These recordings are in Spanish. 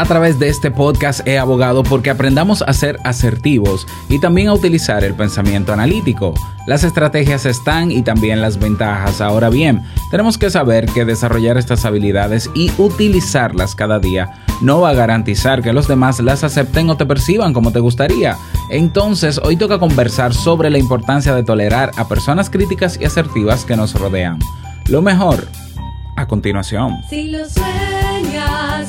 A través de este podcast he abogado porque aprendamos a ser asertivos y también a utilizar el pensamiento analítico. Las estrategias están y también las ventajas. Ahora bien, tenemos que saber que desarrollar estas habilidades y utilizarlas cada día no va a garantizar que los demás las acepten o te perciban como te gustaría. Entonces, hoy toca conversar sobre la importancia de tolerar a personas críticas y asertivas que nos rodean. Lo mejor, a continuación. Si lo sueñas,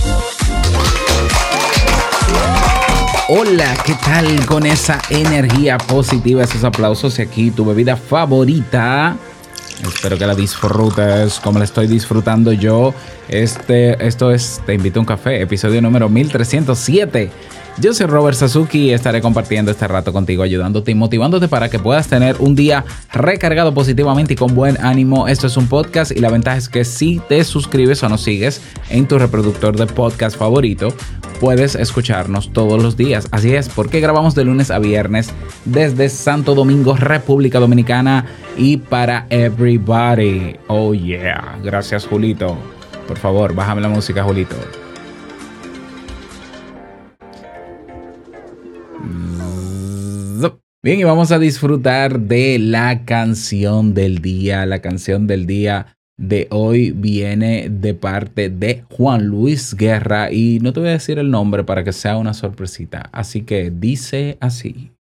Hola, ¿qué tal con esa energía positiva, esos aplausos y aquí tu bebida favorita? Espero que la disfrutes como la estoy disfrutando yo. Este, esto es Te invito a un café, episodio número 1307. Yo soy Robert Sasuki y estaré compartiendo este rato contigo, ayudándote y motivándote para que puedas tener un día recargado positivamente y con buen ánimo. Esto es un podcast y la ventaja es que si te suscribes o nos sigues en tu reproductor de podcast favorito, puedes escucharnos todos los días. Así es, porque grabamos de lunes a viernes desde Santo Domingo, República Dominicana y para everybody. Oh yeah, gracias Julito. Por favor, bájame la música, Julito. Bien, y vamos a disfrutar de la canción del día. La canción del día de hoy viene de parte de Juan Luis Guerra y no te voy a decir el nombre para que sea una sorpresita. Así que dice así.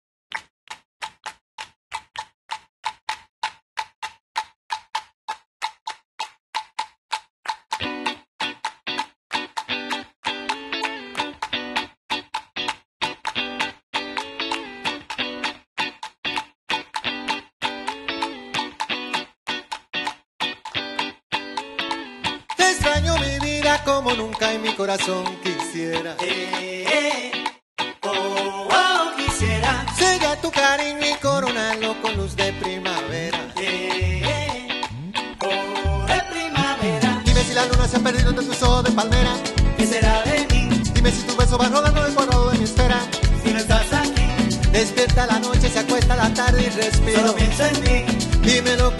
De palmera. ¿Qué será de mí? Dime si tu beso va rodando el cuadrado de mi esfera. Si no estás aquí. Despierta la noche, se acuesta la tarde y respiro. Solo pienso en ti. Dime lo que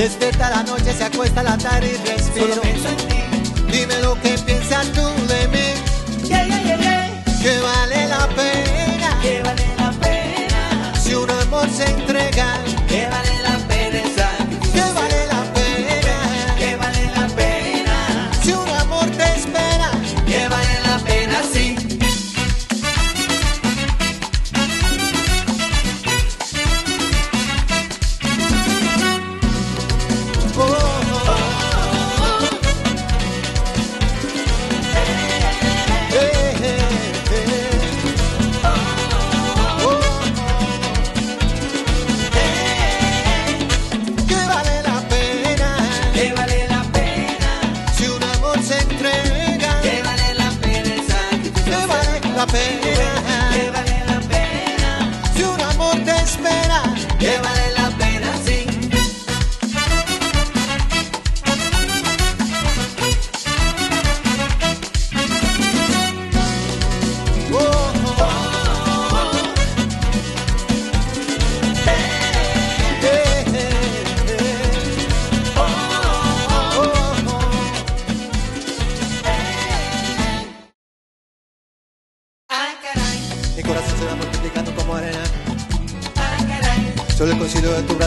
Despierta la noche, se acuesta la tarde y respiro.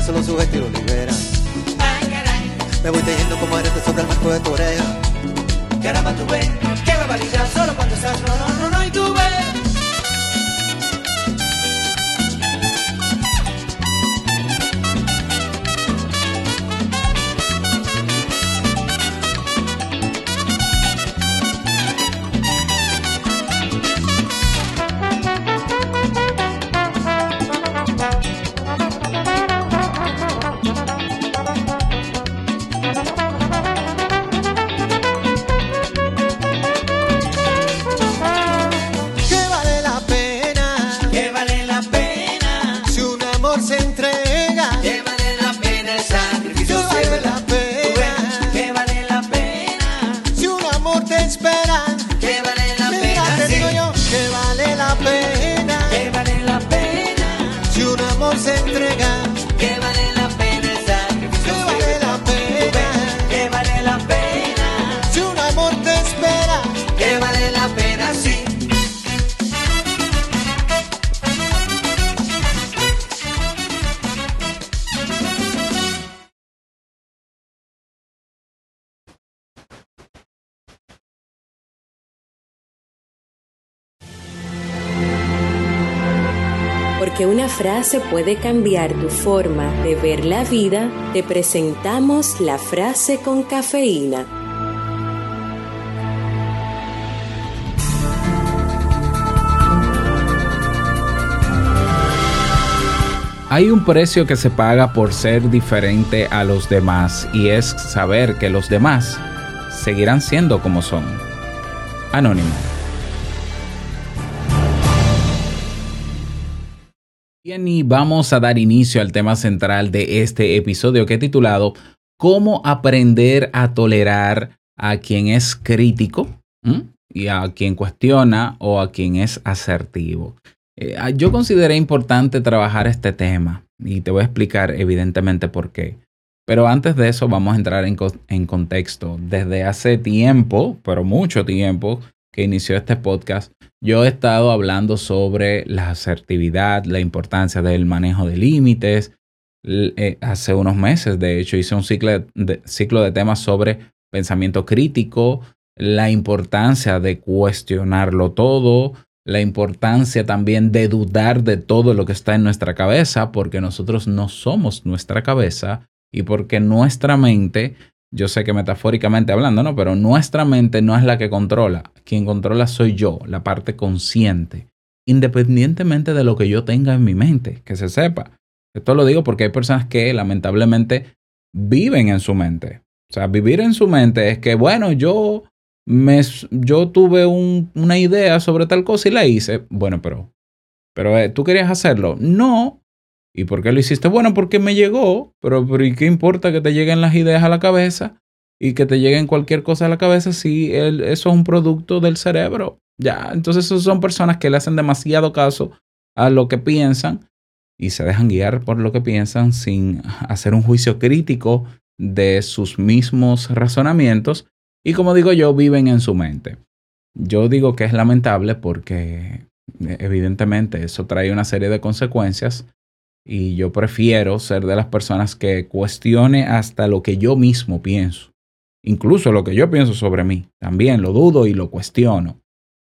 Solo su estilo libera. Ay, caray, Me voy tejiendo como arete sobre el marco de tu oreja. caramba tú ves, qué barbaridad, solo cuando estás no, no, no, no, y tú ves. Frase puede cambiar tu forma de ver la vida, te presentamos la frase con cafeína. Hay un precio que se paga por ser diferente a los demás y es saber que los demás seguirán siendo como son. Anónimo. Bien, y vamos a dar inicio al tema central de este episodio que he titulado ¿Cómo aprender a tolerar a quien es crítico y a quien cuestiona o a quien es asertivo? Eh, ah, yo consideré importante trabajar este tema y te voy a explicar evidentemente por qué. Pero antes de eso vamos a entrar en contexto. Desde hace tiempo, pero mucho tiempo que inició este podcast, yo he estado hablando sobre la asertividad, la importancia del manejo de límites. Eh, hace unos meses, de hecho, hice un ciclo de, ciclo de temas sobre pensamiento crítico, la importancia de cuestionarlo todo, la importancia también de dudar de todo lo que está en nuestra cabeza, porque nosotros no somos nuestra cabeza y porque nuestra mente, yo sé que metafóricamente hablando, ¿no? Pero nuestra mente no es la que controla. Quien controla soy yo, la parte consciente, independientemente de lo que yo tenga en mi mente, que se sepa. Esto lo digo porque hay personas que lamentablemente viven en su mente. O sea, vivir en su mente es que, bueno, yo me, yo tuve un- una idea sobre tal cosa y la hice. Bueno, pero, pero eh, tú querías hacerlo. No. ¿Y por qué lo hiciste? Bueno, porque me llegó. Pero, ¿y qué importa que te lleguen las ideas a la cabeza? Y que te lleguen cualquier cosa a la cabeza si eso es un producto del cerebro. Ya, entonces son personas que le hacen demasiado caso a lo que piensan y se dejan guiar por lo que piensan sin hacer un juicio crítico de sus mismos razonamientos y como digo yo, viven en su mente. Yo digo que es lamentable porque evidentemente eso trae una serie de consecuencias y yo prefiero ser de las personas que cuestione hasta lo que yo mismo pienso. Incluso lo que yo pienso sobre mí. También lo dudo y lo cuestiono.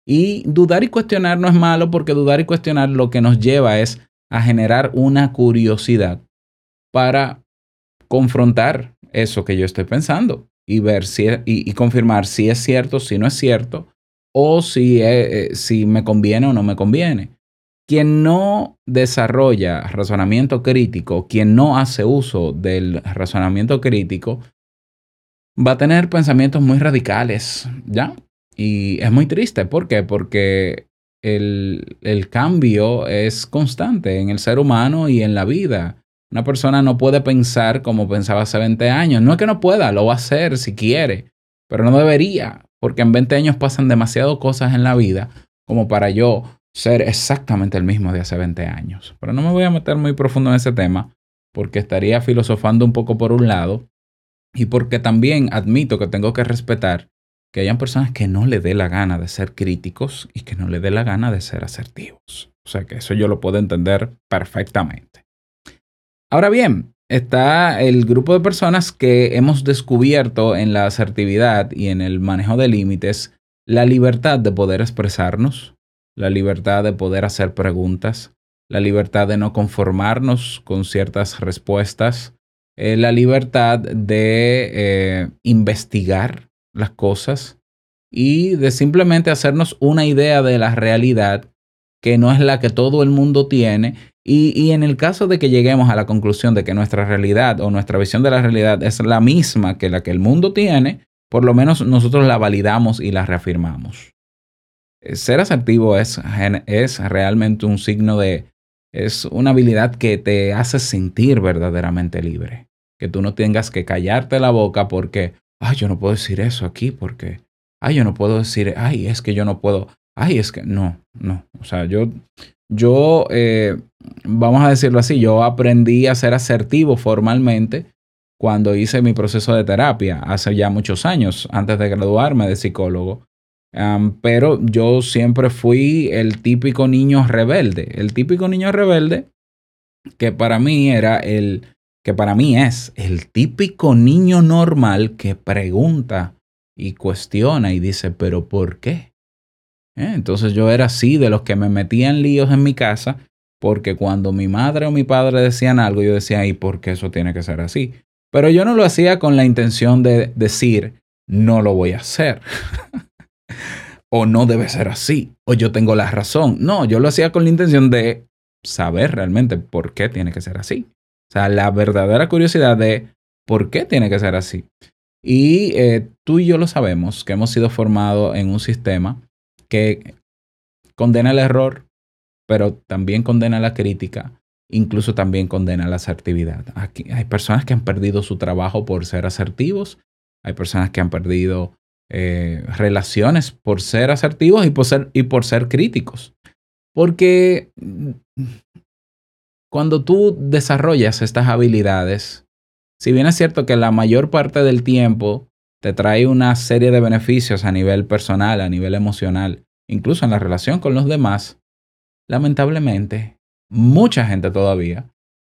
Y dudar y cuestionar no es malo porque dudar y cuestionar lo que nos lleva es a generar una curiosidad para confrontar eso que yo estoy pensando y ver si y, confirmar si es cierto, si no es cierto, o si, eh, eh, si me conviene o no me conviene. Quien no desarrolla razonamiento crítico, quien no hace uso del razonamiento crítico, va a tener pensamientos muy radicales, ¿ya? Y es muy triste. ¿Por qué? Porque el, el cambio es constante en el ser humano y en la vida. Una persona no puede pensar como pensaba hace 20 años. No es que no pueda, lo va a hacer si quiere, pero no debería, porque en 20 años pasan demasiadas cosas en la vida como para yo ser exactamente el mismo de hace 20 años. Pero no me voy a meter muy profundo en ese tema, porque estaría filosofando un poco por un lado y porque también admito que tengo que respetar que hayan personas que no le dé la gana de ser críticos y que no le dé la gana de ser asertivos. O sea que eso yo lo puedo entender perfectamente. Ahora bien, está el grupo de personas que hemos descubierto en la asertividad y en el manejo de límites la libertad de poder expresarnos, la libertad de poder hacer preguntas, la libertad de no conformarnos con ciertas respuestas, eh, la libertad de eh, investigar las cosas y de simplemente hacernos una idea de la realidad que no es la que todo el mundo tiene. Y, y, en el caso de que lleguemos a la conclusión de que nuestra realidad o nuestra visión de la realidad es la misma que la que el mundo tiene, por lo menos nosotros la validamos y la reafirmamos. Ser asertivo es, es realmente un signo de, es una habilidad que te hace sentir verdaderamente libre. Que tú no tengas que callarte la boca porque, ay, yo no puedo decir eso aquí porque, ay, yo no puedo decir, ay, es que yo no puedo, ay, es que no, no. O sea, yo, yo, eh, vamos a decirlo así, yo aprendí a ser asertivo formalmente cuando hice mi proceso de terapia hace ya muchos años, antes de graduarme de psicólogo pero yo siempre fui el típico niño rebelde. El típico niño rebelde que para mí era el, que para mí es el típico niño normal que pregunta y cuestiona y dice, pero ¿por qué? ¿Eh? Entonces yo era así de los que me metían líos en mi casa porque cuando mi madre o mi padre decían algo, yo decía, ¿y por qué eso tiene que ser así? Pero yo no lo hacía con la intención de decir, no lo voy a hacer. o no debe ser así, o yo tengo la razón. No, yo lo hacía con la intención de saber realmente por qué tiene que ser así. O sea, la verdadera curiosidad de por qué tiene que ser así. Y eh, tú y yo lo sabemos, que hemos sido formados en un sistema que condena el error, pero también condena la crítica, incluso también condena la asertividad. Aquí hay personas que han perdido su trabajo por ser asertivos, hay personas que han perdido eh, relaciones por ser asertivos y por ser, y por ser críticos. Porque cuando tú desarrollas estas habilidades, si bien es cierto que la mayor parte del tiempo te trae una serie de beneficios a nivel personal, a nivel emocional, incluso en la relación con los demás, lamentablemente, mucha gente todavía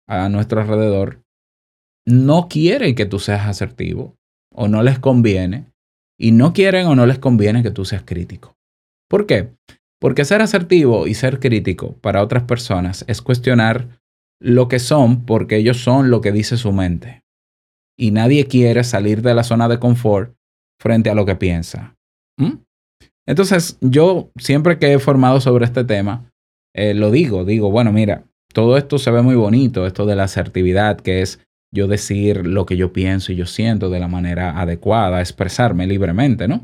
a nuestro alrededor no quiere que tú seas asertivo o no les conviene y no quieren o no les conviene que tú seas crítico. ¿Por qué? Porque ser asertivo y ser crítico para otras personas es cuestionar lo que son porque ellos son lo que dice su mente. Y nadie quiere salir de la zona de confort frente a lo que piensa. ¿Mm? Entonces, yo siempre que he formado sobre este tema, eh, lo digo, digo, bueno, mira, todo esto se ve muy bonito, esto de la asertividad, que es yo decir lo que yo pienso y yo siento de la manera adecuada, expresarme libremente, ¿no?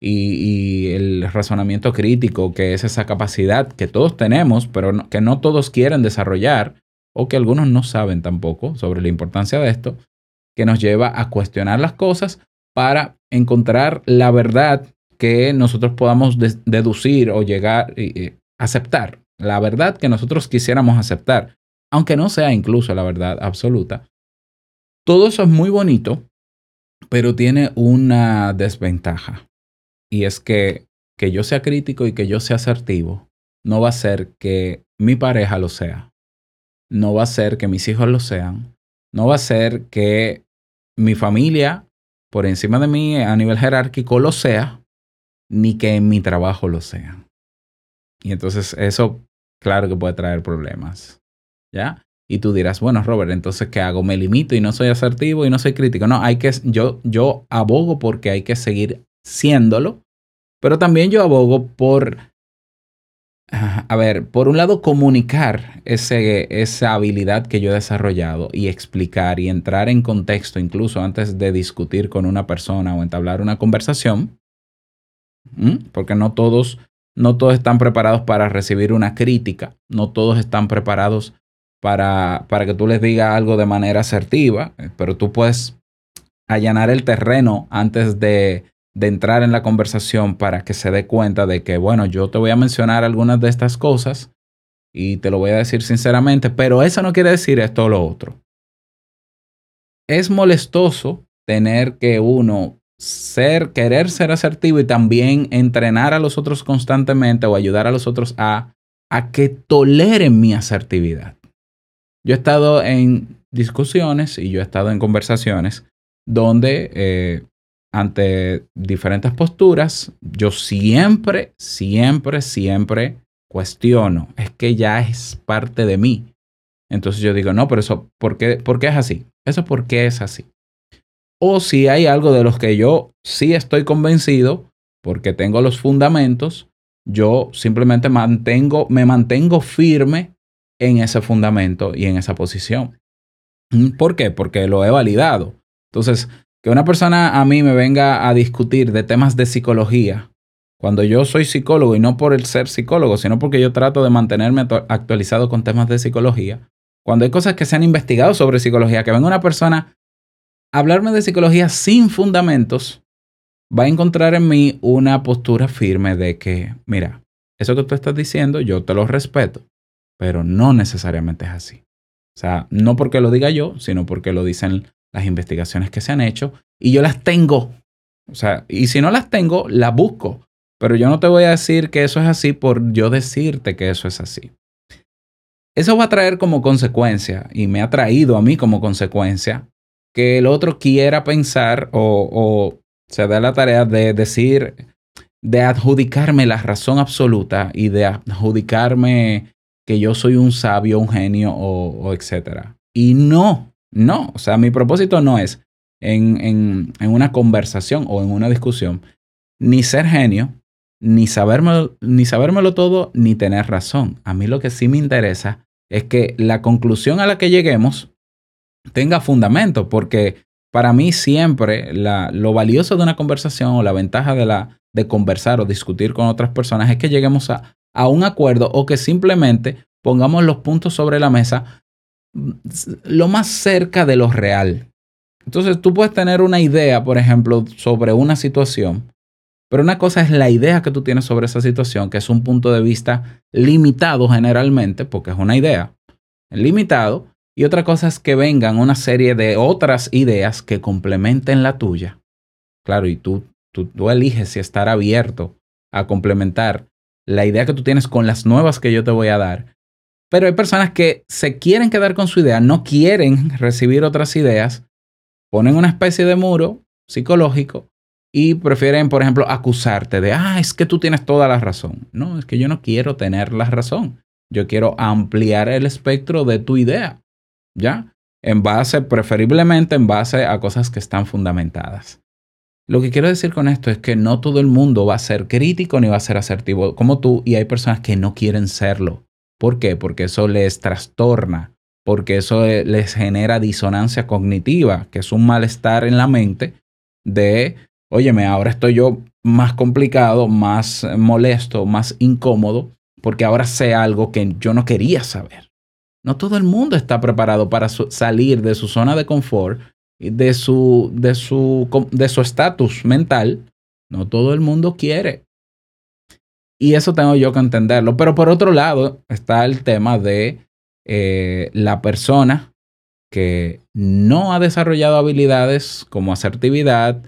Y, el razonamiento crítico, que es esa capacidad que todos tenemos, pero que no todos quieren desarrollar, o que algunos no saben tampoco sobre la importancia de esto, que nos lleva a cuestionar las cosas para encontrar la verdad que nosotros podamos deducir o llegar a aceptar, la verdad que nosotros quisiéramos aceptar, aunque no sea incluso la verdad absoluta, todo eso es muy bonito, pero tiene una desventaja. Y es que que yo sea crítico y que yo sea asertivo no va a ser que mi pareja lo sea. No va a ser que mis hijos lo sean. No va a ser que mi familia por encima de mí a nivel jerárquico lo sea, ni que en mi trabajo lo sea. Y entonces eso, claro que puede traer problemas. ¿Ya? Y tú dirás, bueno, Robert, entonces, ¿qué hago? ¿Me limito y no soy asertivo y no soy crítico? No, hay que, yo, yo abogo porque hay que seguir siéndolo, pero también yo abogo por, a ver, por un lado, comunicar ese, esa habilidad que yo he desarrollado y explicar y entrar en contexto, incluso antes de discutir con una persona o entablar una conversación, porque no todos, no todos están preparados para recibir una crítica, no todos están preparados para, para que tú les digas algo de manera asertiva, eh, pero tú puedes allanar el terreno antes de, de entrar en la conversación para que se dé cuenta de que, bueno, yo te voy a mencionar algunas de estas cosas y te lo voy a decir sinceramente, pero eso no quiere decir esto o lo otro. Es molestoso tener que uno ser, querer ser asertivo y también entrenar a los otros constantemente o ayudar a los otros a, a que toleren mi asertividad. Yo he estado en discusiones y yo he estado en conversaciones donde eh, ante diferentes posturas, yo siempre, siempre, siempre cuestiono. Es que ya es parte de mí. Entonces yo digo, no, pero eso, ¿por qué, ¿por qué es así? Eso, ¿por qué es así? O si hay algo de los que yo sí estoy convencido, porque tengo los fundamentos, yo simplemente mantengo, me mantengo firme en ese fundamento y en esa posición. ¿Por qué? Porque lo he validado. Entonces, que una persona a mí me venga a discutir de temas de psicología, cuando yo soy psicólogo y no por el ser psicólogo, sino porque yo trato de mantenerme actualizado con temas de psicología, cuando hay cosas que se han investigado sobre psicología, que venga una persona a hablarme de psicología sin fundamentos, va a encontrar en mí una postura firme de que, mira, eso que tú estás diciendo, yo te lo respeto, pero no necesariamente es así. O sea, no porque lo diga yo, sino porque lo dicen las investigaciones que se han hecho y yo las tengo. O sea, y si no las tengo, las busco. Pero yo no te voy a decir que eso es así por yo decirte que eso es así. Eso va a traer como consecuencia, y me ha traído a mí como consecuencia, que el otro quiera pensar o, o se dé la tarea de decir, de adjudicarme la razón absoluta y de adjudicarme que yo soy un sabio, un genio o, o etcétera. Y no, no, o sea, mi propósito no es en, en, en, una conversación o en una discusión ni ser genio, ni sabérmelo, ni sabérmelo todo, ni tener razón. A mí lo que sí me interesa es que la conclusión a la que lleguemos tenga fundamento, porque para mí siempre la, lo valioso de una conversación o la ventaja de, la, de conversar o discutir con otras personas es que lleguemos a, a un acuerdo o que simplemente pongamos los puntos sobre la mesa mm, lo más cerca de lo real. Entonces tú puedes tener una idea, por ejemplo, sobre una situación, pero una cosa es la idea que tú tienes sobre esa situación, que es un punto de vista limitado generalmente, porque es una idea, limitado, y otra cosa es que vengan una serie de otras ideas que complementen la tuya. Claro, y tú, tú, tú eliges si estar abierto a complementar la idea que tú tienes con las nuevas que yo te voy a dar. Pero hay personas que se quieren quedar con su idea, no quieren recibir otras ideas, ponen una especie de muro psicológico y prefieren, por ejemplo, acusarte de, ah, es que tú tienes toda la razón. No, es que yo no quiero tener la razón. Yo quiero ampliar el espectro de tu idea. ¿ya? En base, preferiblemente en base a cosas que están fundamentadas. Lo que quiero decir con esto es que no todo el mundo va a ser crítico ni va a ser asertivo como tú y hay personas que no quieren serlo. ¿Por qué? Porque eso les trastorna, porque eso les genera disonancia cognitiva, que es un malestar en la mente de, óyeme, ahora estoy yo más complicado, más molesto, más incómodo, porque ahora sé algo que yo no quería saber. No todo el mundo está preparado para salir de su zona de confort, de su de su de su estatus mental. No todo el mundo quiere. Y eso tengo yo que entenderlo. Pero por otro lado está el tema de eh, la persona que no ha desarrollado habilidades como asertividad,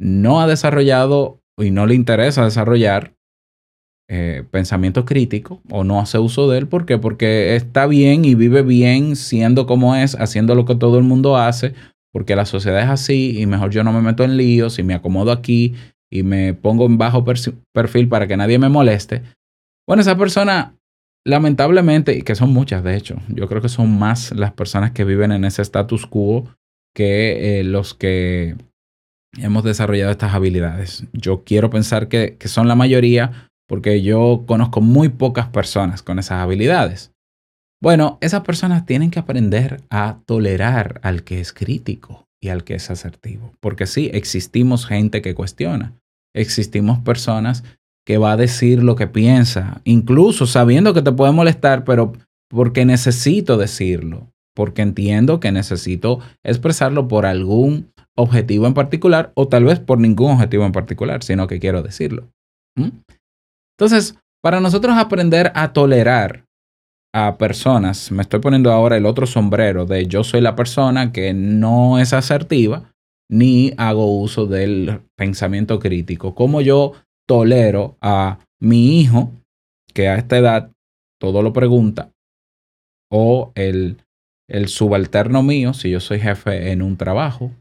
no ha desarrollado y no le interesa desarrollar eh, pensamiento crítico o no hace uso de él. ¿Por qué? Porque está bien y vive bien siendo como es, haciendo lo que todo el mundo hace, porque la sociedad es así y mejor yo no me meto en líos y me acomodo aquí y me pongo en bajo perfil para que nadie me moleste. Bueno, esa persona, lamentablemente, y que son muchas de hecho, yo creo que son más las personas que viven en ese status quo que eh, los que hemos desarrollado estas habilidades. Yo quiero pensar que, que son la mayoría porque yo conozco muy pocas personas con esas habilidades. Bueno, esas personas tienen que aprender a tolerar al que es crítico y al que es asertivo, porque sí, existimos gente que cuestiona, existimos personas que va a decir lo que piensa, incluso sabiendo que te puede molestar, pero porque necesito decirlo, porque entiendo que necesito expresarlo por algún objetivo en particular o tal vez por ningún objetivo en particular, sino que quiero decirlo. Entonces, para nosotros aprender a tolerar a personas, me estoy poniendo ahora el otro sombrero de yo soy la persona que no es asertiva ni hago uso del pensamiento crítico. Como yo tolero a mi hijo que a esta edad todo lo pregunta o el el subalterno mío, si yo soy jefe en un trabajo,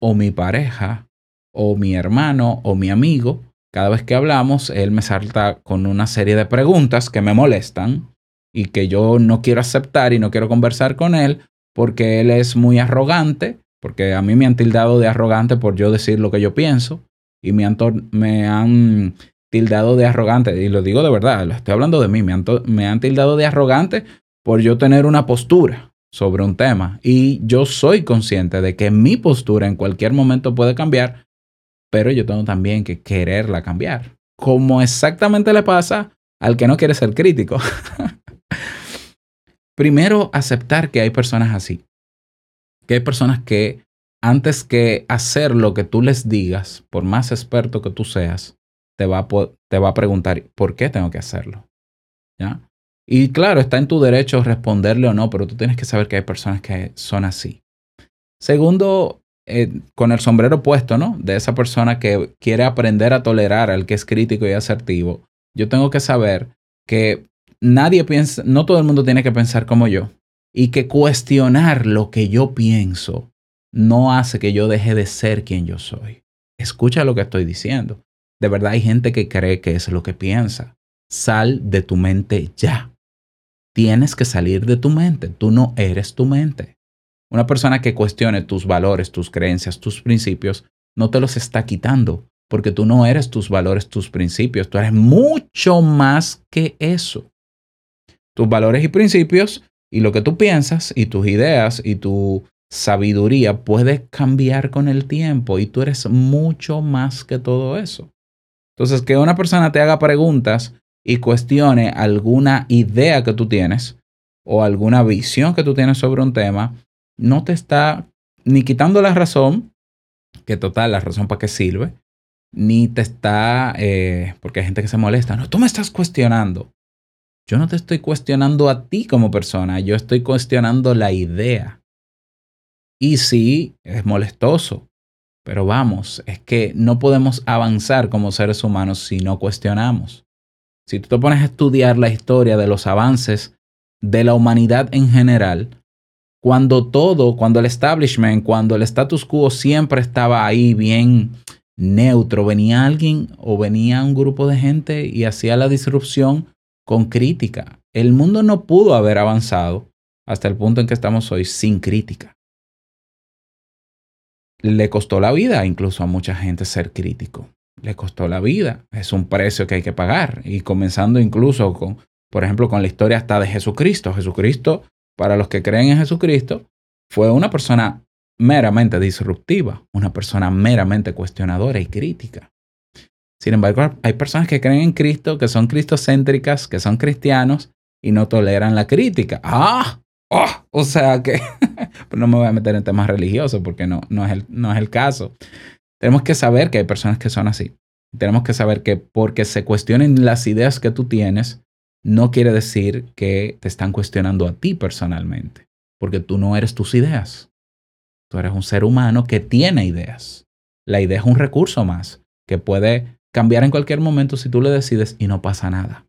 o mi pareja, o mi hermano, o mi amigo, cada vez que hablamos, él me salta con una serie de preguntas que me molestan y que yo no quiero aceptar y no quiero conversar con él porque él es muy arrogante, porque a mí me han tildado de arrogante por yo decir lo que yo pienso y me han, tildado de arrogante, y lo digo de verdad, lo estoy hablando de mí, me han, me han tildado de arrogante por yo tener una postura sobre un tema y yo soy consciente de que mi postura en cualquier momento puede cambiar, pero yo tengo también que quererla cambiar, como exactamente le pasa al que no quiere ser crítico. Primero, aceptar que hay personas así, que hay personas que antes que hacer lo que tú les digas, por más experto que tú seas, te va a, te va a preguntar, ¿por qué tengo que hacerlo? ¿Ya? Y claro, está en tu derecho responderle o no, pero tú tienes que saber que hay personas que son así. Segundo, eh, con el sombrero puesto, ¿no? De esa persona que quiere aprender a tolerar al que es crítico y asertivo, yo tengo que saber que nadie piensa, no todo el mundo tiene que pensar como yo. Y que cuestionar lo que yo pienso no hace que yo deje de ser quien yo soy. Escucha lo que estoy diciendo. De verdad hay gente que cree que es lo que piensa. Sal de tu mente ya. Tienes que salir de tu mente. Tú no eres tu mente. Una persona que cuestione tus valores, tus creencias, tus principios, no te los está quitando, porque tú no eres tus valores, tus principios. Tú eres mucho más que eso. Tus valores y principios y lo que tú piensas y tus ideas y tu sabiduría puede cambiar con el tiempo y tú eres mucho más que todo eso. Entonces, que una persona te haga preguntas y cuestione alguna idea que tú tienes o alguna visión que tú tienes sobre un tema, no te está ni quitando la razón, que total, la razón para qué sirve, ni te está, eh, porque hay gente que se molesta, no, tú me estás cuestionando. Yo no te estoy cuestionando a ti como persona, yo estoy cuestionando la idea. Y sí, es molestoso, pero vamos, es que no podemos avanzar como seres humanos si no cuestionamos. Si tú te pones a estudiar la historia de los avances de la humanidad en general, cuando todo, cuando el establishment, cuando el status quo siempre estaba ahí bien neutro, venía alguien o venía un grupo de gente y hacía la disrupción con crítica. El mundo no pudo haber avanzado hasta el punto en que estamos hoy sin crítica le costó la vida incluso a mucha gente ser crítico. Le costó la vida. Es un precio que hay que pagar. Y comenzando incluso con, por ejemplo, con la historia hasta de Jesucristo. Jesucristo, para los que creen en Jesucristo, fue una persona meramente disruptiva, una persona meramente cuestionadora y crítica. Sin embargo, hay personas que creen en Cristo, que son cristocéntricas, que son cristianos y no toleran la crítica. Ah, Oh, o sea que no me voy a meter en temas religiosos porque no, no, es el, no es el caso. Tenemos que saber que hay personas que son así. Tenemos que saber que porque se cuestionen las ideas que tú tienes, no quiere decir que te están cuestionando a ti personalmente, porque tú no eres tus ideas. Tú eres un ser humano que tiene ideas. La idea es un recurso más que puede cambiar en cualquier momento si tú le decides y no pasa nada.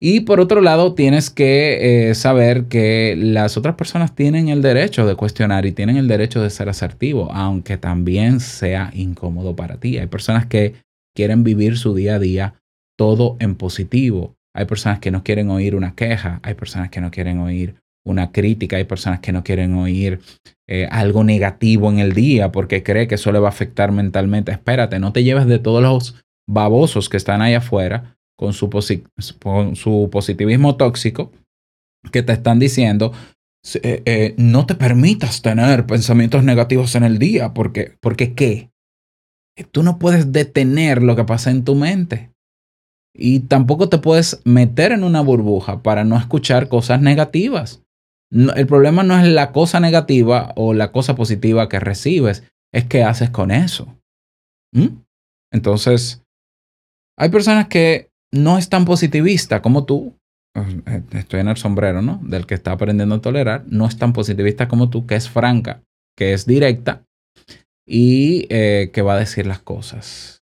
Y por otro lado, tienes que eh, saber que las otras personas tienen el derecho de cuestionar y tienen el derecho de ser asertivo, aunque también sea incómodo para ti. Hay personas que quieren vivir su día a día todo en positivo. Hay personas que no quieren oír una queja, hay personas que no quieren oír una crítica, hay personas que no quieren oír eh, algo negativo en el día porque cree que eso le va a afectar mentalmente. Espérate, no te lleves de todos los babosos que están ahí afuera con su, positivismo tóxico que te están diciendo, eh, eh, no te permitas tener pensamientos negativos en el día, porque, porque ¿qué? Tú no puedes detener lo que pasa en tu mente. Y tampoco te puedes meter en una burbuja para no escuchar cosas negativas. El problema no es la cosa negativa o la cosa positiva que recibes, es qué haces con eso. ¿Mm? Entonces, hay personas que no es tan positivista como tú. Eh, estoy en el sombrero, ¿no? Del que está aprendiendo a tolerar. No es tan positivista como tú, que es franca, que es directa y eh, que va a decir las cosas.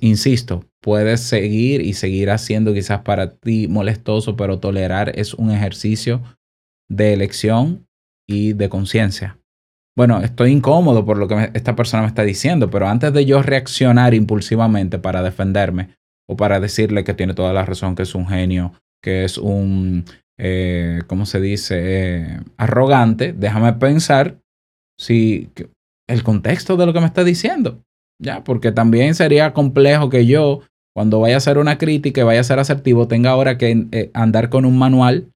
Insisto, puedes seguir y seguir haciendo quizás para ti molestoso, pero tolerar es un ejercicio de elección y de conciencia. Bueno, estoy incómodo por lo que esta persona me está diciendo, pero antes de yo reaccionar impulsivamente para defenderme o para decirle que tiene toda la razón, que es un genio, que es un, eh, ¿cómo se dice?, eh, arrogante, déjame pensar si el contexto de lo que me está diciendo. Ya, porque también sería complejo que yo, cuando vaya a hacer una crítica y vaya a ser asertivo, tenga ahora que eh, andar con un manual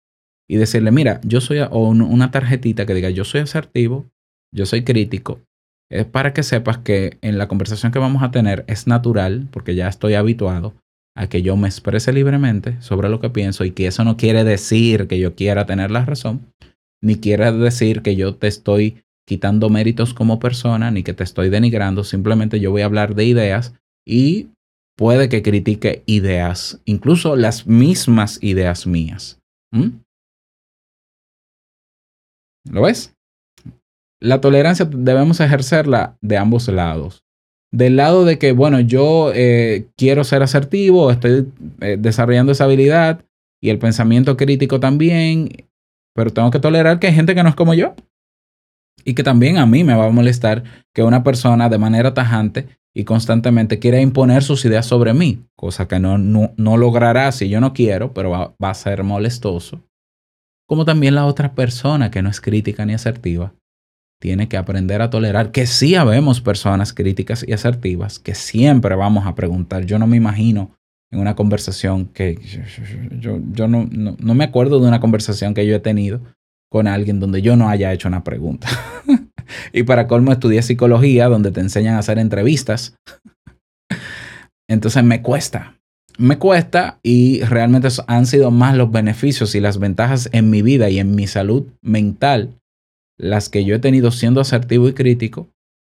y decirle, mira, yo soy, o una tarjetita que diga, yo soy asertivo, yo soy crítico. Es para que sepas que en la conversación que vamos a tener es natural, porque ya estoy habituado a que yo me exprese libremente sobre lo que pienso y que eso no quiere decir que yo quiera tener la razón, ni quiere decir que yo te estoy quitando méritos como persona, ni que te estoy denigrando, simplemente yo voy a hablar de ideas y puede que critique ideas, incluso las mismas ideas mías. ¿Lo ves? La tolerancia debemos ejercerla de ambos lados. Del lado de que, bueno, yo eh, quiero ser asertivo, estoy eh, desarrollando esa habilidad y el pensamiento crítico también, pero tengo que tolerar que hay gente que no es como yo. Y que también a mí me va a molestar que una persona de manera tajante y constantemente quiera imponer sus ideas sobre mí, cosa que no, no, logrará si yo no quiero, pero va, va a ser molestoso como también la otra persona que no es crítica ni asertiva, tiene que aprender a tolerar que sí habemos personas críticas y asertivas, que siempre vamos a preguntar. Yo no me imagino en una conversación que yo, yo, no, no, me acuerdo de una conversación que yo he tenido con alguien donde yo no haya hecho una pregunta. y para colmo estudié psicología, donde te enseñan a hacer entrevistas. Entonces me cuesta, me cuesta y realmente han sido más los beneficios y las ventajas en mi vida y en mi salud mental las que yo he tenido siendo asertivo y crítico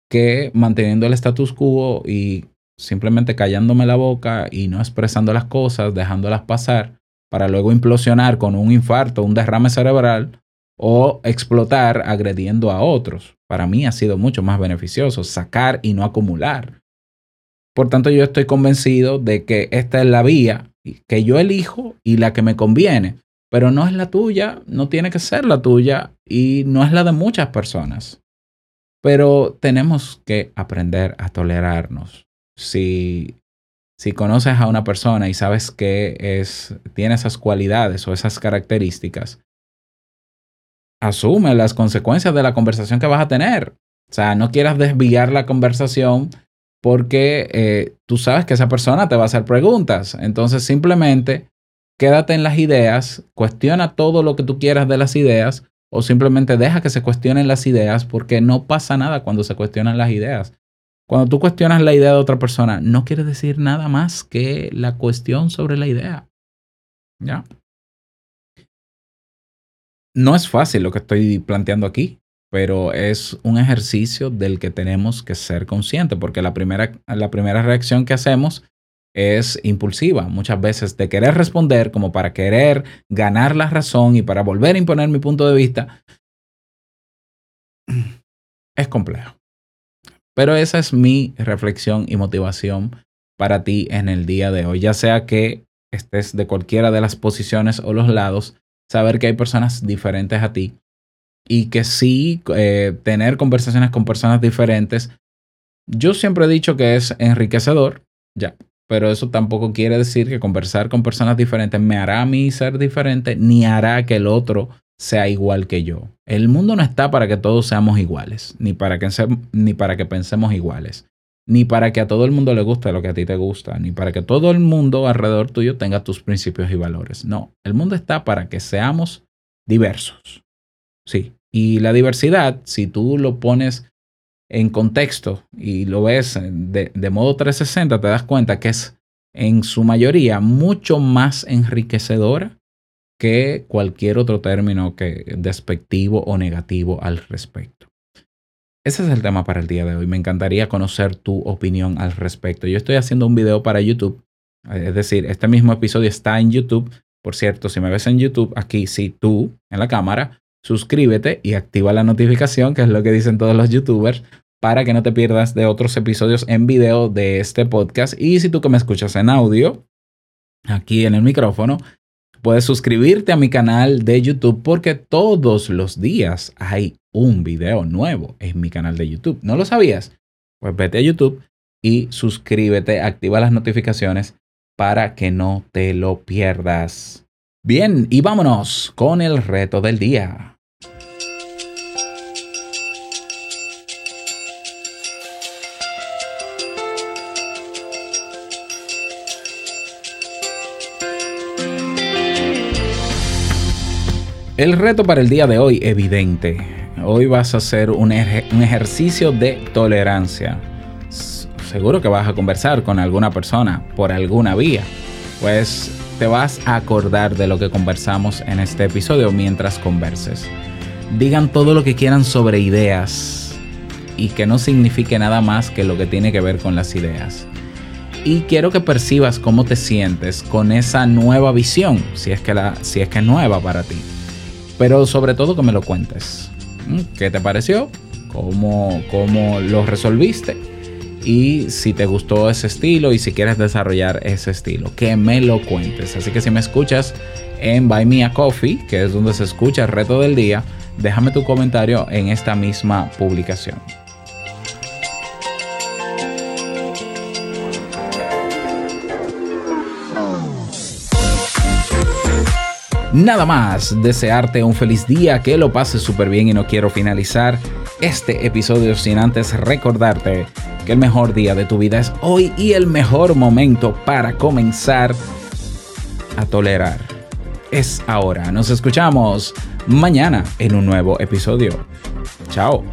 que manteniendo el status quo y simplemente callándome la boca y no expresando las cosas, dejándolas pasar para luego implosionar con un infarto, un derrame cerebral o explotar agrediendo a otros. Para mí ha sido mucho más beneficioso sacar y no acumular. Por tanto, yo estoy convencido de que esta es la vía que yo elijo y la que me conviene, pero no es la tuya, no tiene que ser la tuya y no es la de muchas personas. Pero tenemos que aprender a tolerarnos. Si, si conoces a una persona y sabes que es, tiene esas cualidades o esas características, asume las consecuencias de la conversación que vas a tener. O sea, no quieras desviar la conversación porque eh, tú sabes que esa persona te va a hacer preguntas. Entonces simplemente quédate en las ideas, cuestiona todo lo que tú quieras de las ideas o simplemente deja que se cuestionen las ideas porque no pasa nada cuando se cuestionan las ideas. Cuando tú cuestionas la idea de otra persona, no quiere decir nada más que la cuestión sobre la idea. ¿Ya? No es fácil lo que estoy planteando aquí pero es un ejercicio del que tenemos que ser conscientes, porque la primera, la primera reacción que hacemos es impulsiva, muchas veces de querer responder como para querer ganar la razón y para volver a imponer mi punto de vista. Es complejo. Pero esa es mi reflexión y motivación para ti en el día de hoy, ya sea que estés de cualquiera de las posiciones o los lados, saber que hay personas diferentes a ti y que sí eh, tener conversaciones con personas diferentes. Yo siempre he dicho que es enriquecedor, ya, pero eso tampoco quiere decir que conversar con personas diferentes me hará a mí ser diferente ni hará que el otro sea igual que yo. El mundo no está para que todos seamos iguales, ni para que, ni para que pensemos iguales, ni para que a todo el mundo le guste lo que a ti te gusta, ni para que todo el mundo alrededor tuyo tenga tus principios y valores. No, el mundo está para que seamos diversos. Sí, y la diversidad, si tú lo pones en contexto y lo ves de, de, modo 360, te das cuenta que es en su mayoría mucho más enriquecedora que cualquier otro término que despectivo o negativo al respecto. Ese es el tema para el día de hoy. Me encantaría conocer tu opinión al respecto. Yo estoy haciendo un video para YouTube. Es decir, este mismo episodio está en YouTube. Por cierto, si me ves en YouTube, aquí sí, tú en la cámara, suscríbete y activa la notificación, que es lo que dicen todos los youtubers, para que no te pierdas de otros episodios en video de este podcast. Y si tú que me escuchas en audio, aquí en el micrófono, Puedes suscribirte a mi canal de YouTube porque todos los días hay un video nuevo en mi canal de YouTube. ¿No lo sabías? Pues vete a YouTube y suscríbete, activa las notificaciones para que no te lo pierdas. Bien, y vámonos con el reto del día. El reto para el día de hoy, evidente. Hoy vas a hacer un, ejercicio de tolerancia. Seguro que vas a conversar con alguna persona por alguna vía. Pues te vas a acordar de lo que conversamos en este episodio mientras converses. Digan todo lo que quieran sobre ideas y que no signifique nada más que lo que tiene que ver con las ideas. Y quiero que percibas cómo te sientes con esa nueva visión, si es que, la, si es, que es nueva para ti pero sobre todo que me lo cuentes. ¿Mm? ¿Qué te pareció? ¿Cómo, ¿Cómo lo resolviste? Y si te gustó ese estilo y si quieres desarrollar ese estilo, que me lo cuentes. Así que si me escuchas en Buy Me a Coffee, que es donde se escucha el reto del día, déjame tu comentario en esta misma publicación. Nada más, desearte un feliz día, que lo pases súper bien y no quiero finalizar este episodio sin antes recordarte que el mejor día de tu vida es hoy y el mejor momento para comenzar a tolerar es ahora. Nos escuchamos mañana en un nuevo episodio. Chao.